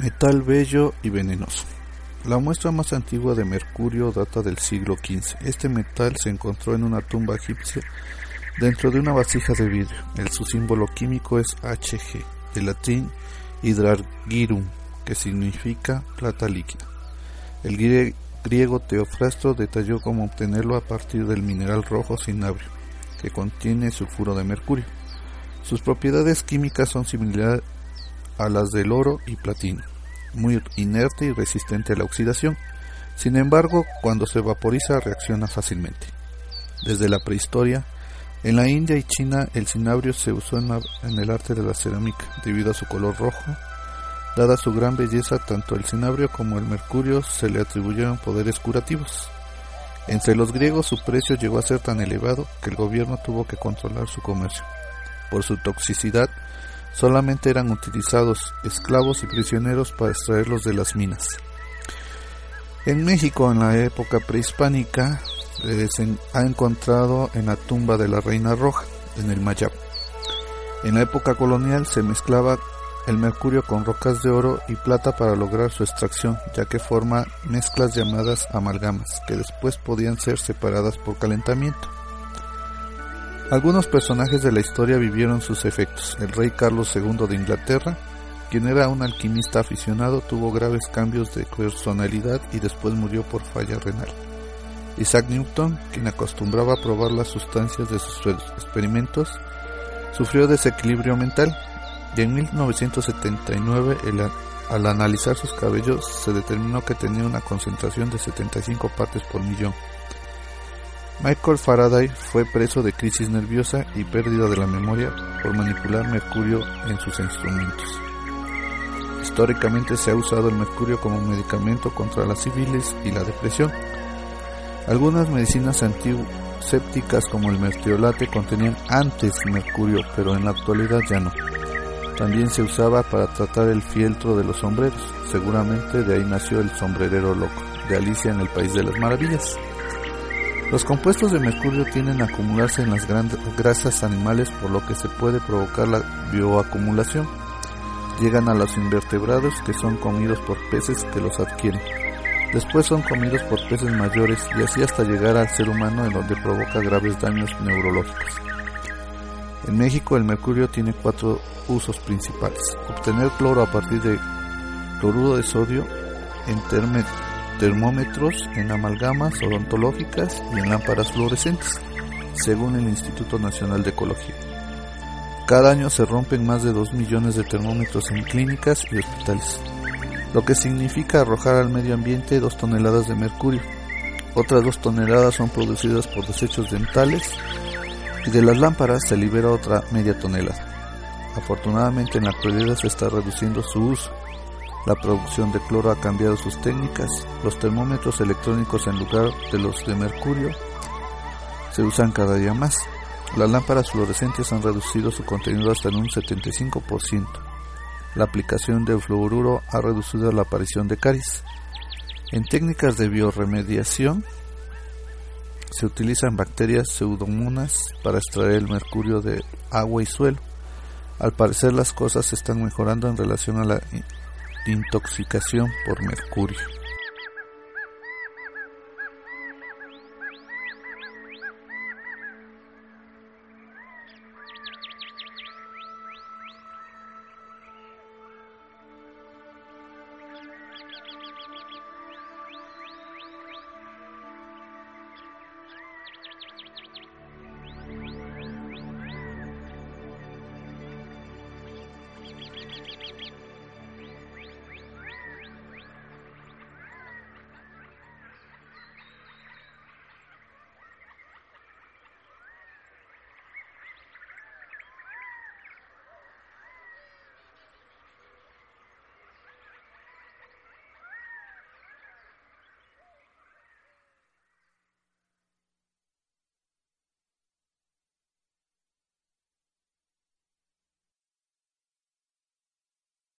Metal bello y venenoso. La muestra más antigua de mercurio data del siglo XV. Este metal se encontró en una tumba egipcia dentro de una vasija de vidrio. Su símbolo químico es Hg, de latín hydrargyrum, que significa plata líquida. El griego Teofrasto detalló cómo obtenerlo a partir del mineral rojo cinabrio, que contiene sulfuro de mercurio. Sus propiedades químicas son similares a las del oro y platino, muy inerte y resistente a la oxidación. Sin embargo, cuando se vaporiza reacciona fácilmente. Desde la prehistoria, en la India y China el cinabrio se usó en, el arte de la cerámica debido a su color rojo. Dada su gran belleza, tanto el cinabrio como el mercurio se le atribuyeron poderes curativos. Entre los griegos su precio llegó a ser tan elevado que el gobierno tuvo que controlar su comercio. Por su toxicidad, solamente eran utilizados esclavos y prisioneros para extraerlos de las minas. En México, en la época prehispánica, eh, se ha encontrado en la tumba de la Reina Roja, en el Mayab. En la época colonial se mezclaba el mercurio con rocas de oro y plata para lograr su extracción, ya que forma mezclas llamadas amalgamas, que después podían ser separadas por calentamiento. Algunos personajes de la historia vivieron sus efectos. El rey Carlos II de Inglaterra, quien era un alquimista aficionado, tuvo graves cambios de personalidad y después murió por falla renal. Isaac Newton, quien acostumbraba a probar las sustancias de sus experimentos, sufrió desequilibrio mental y en 1979 al analizar sus cabellos se determinó que tenía una concentración de 75 partes por millón Michael Faraday fue preso de crisis nerviosa y pérdida de la memoria por manipular mercurio en sus instrumentos. Históricamente se ha usado el mercurio como medicamento contra las civiles y la depresión. Algunas medicinas antisépticas como el mertiolate contenían antes mercurio, pero en la actualidad ya no. También se usaba para tratar el fieltro de los sombreros. Seguramente de ahí nació el sombrerero loco, de Alicia en el País de las Maravillas. Los compuestos de mercurio tienden a acumularse en las grasas animales por lo que se puede provocar la bioacumulación. Llegan a los invertebrados que son comidos por peces que los adquieren. Después son comidos por peces mayores y así hasta llegar al ser humano en donde provoca graves daños neurológicos. En México el mercurio tiene cuatro usos principales. Obtener cloro a partir de cloruro de sodio en termómetros en amalgamas odontológicas y en lámparas fluorescentes, según el Instituto Nacional de Ecología. Cada año se rompen más de 2 millones de termómetros en clínicas y hospitales, lo que significa arrojar al medio ambiente 2 toneladas de mercurio. Otras 2 toneladas son producidas por desechos dentales y de las lámparas se libera otra media tonelada. Afortunadamente en la actualidad se está reduciendo su uso la producción de cloro ha cambiado sus técnicas. Los termómetros electrónicos en lugar de los de mercurio se usan cada día más. Las lámparas fluorescentes han reducido su contenido hasta en un 75%. La aplicación de fluoruro ha reducido la aparición de caries. En técnicas de bioremediación se utilizan bacterias pseudomonas para extraer el mercurio de agua y suelo. Al parecer las cosas están mejorando en relación a la intoxicación por mercurio.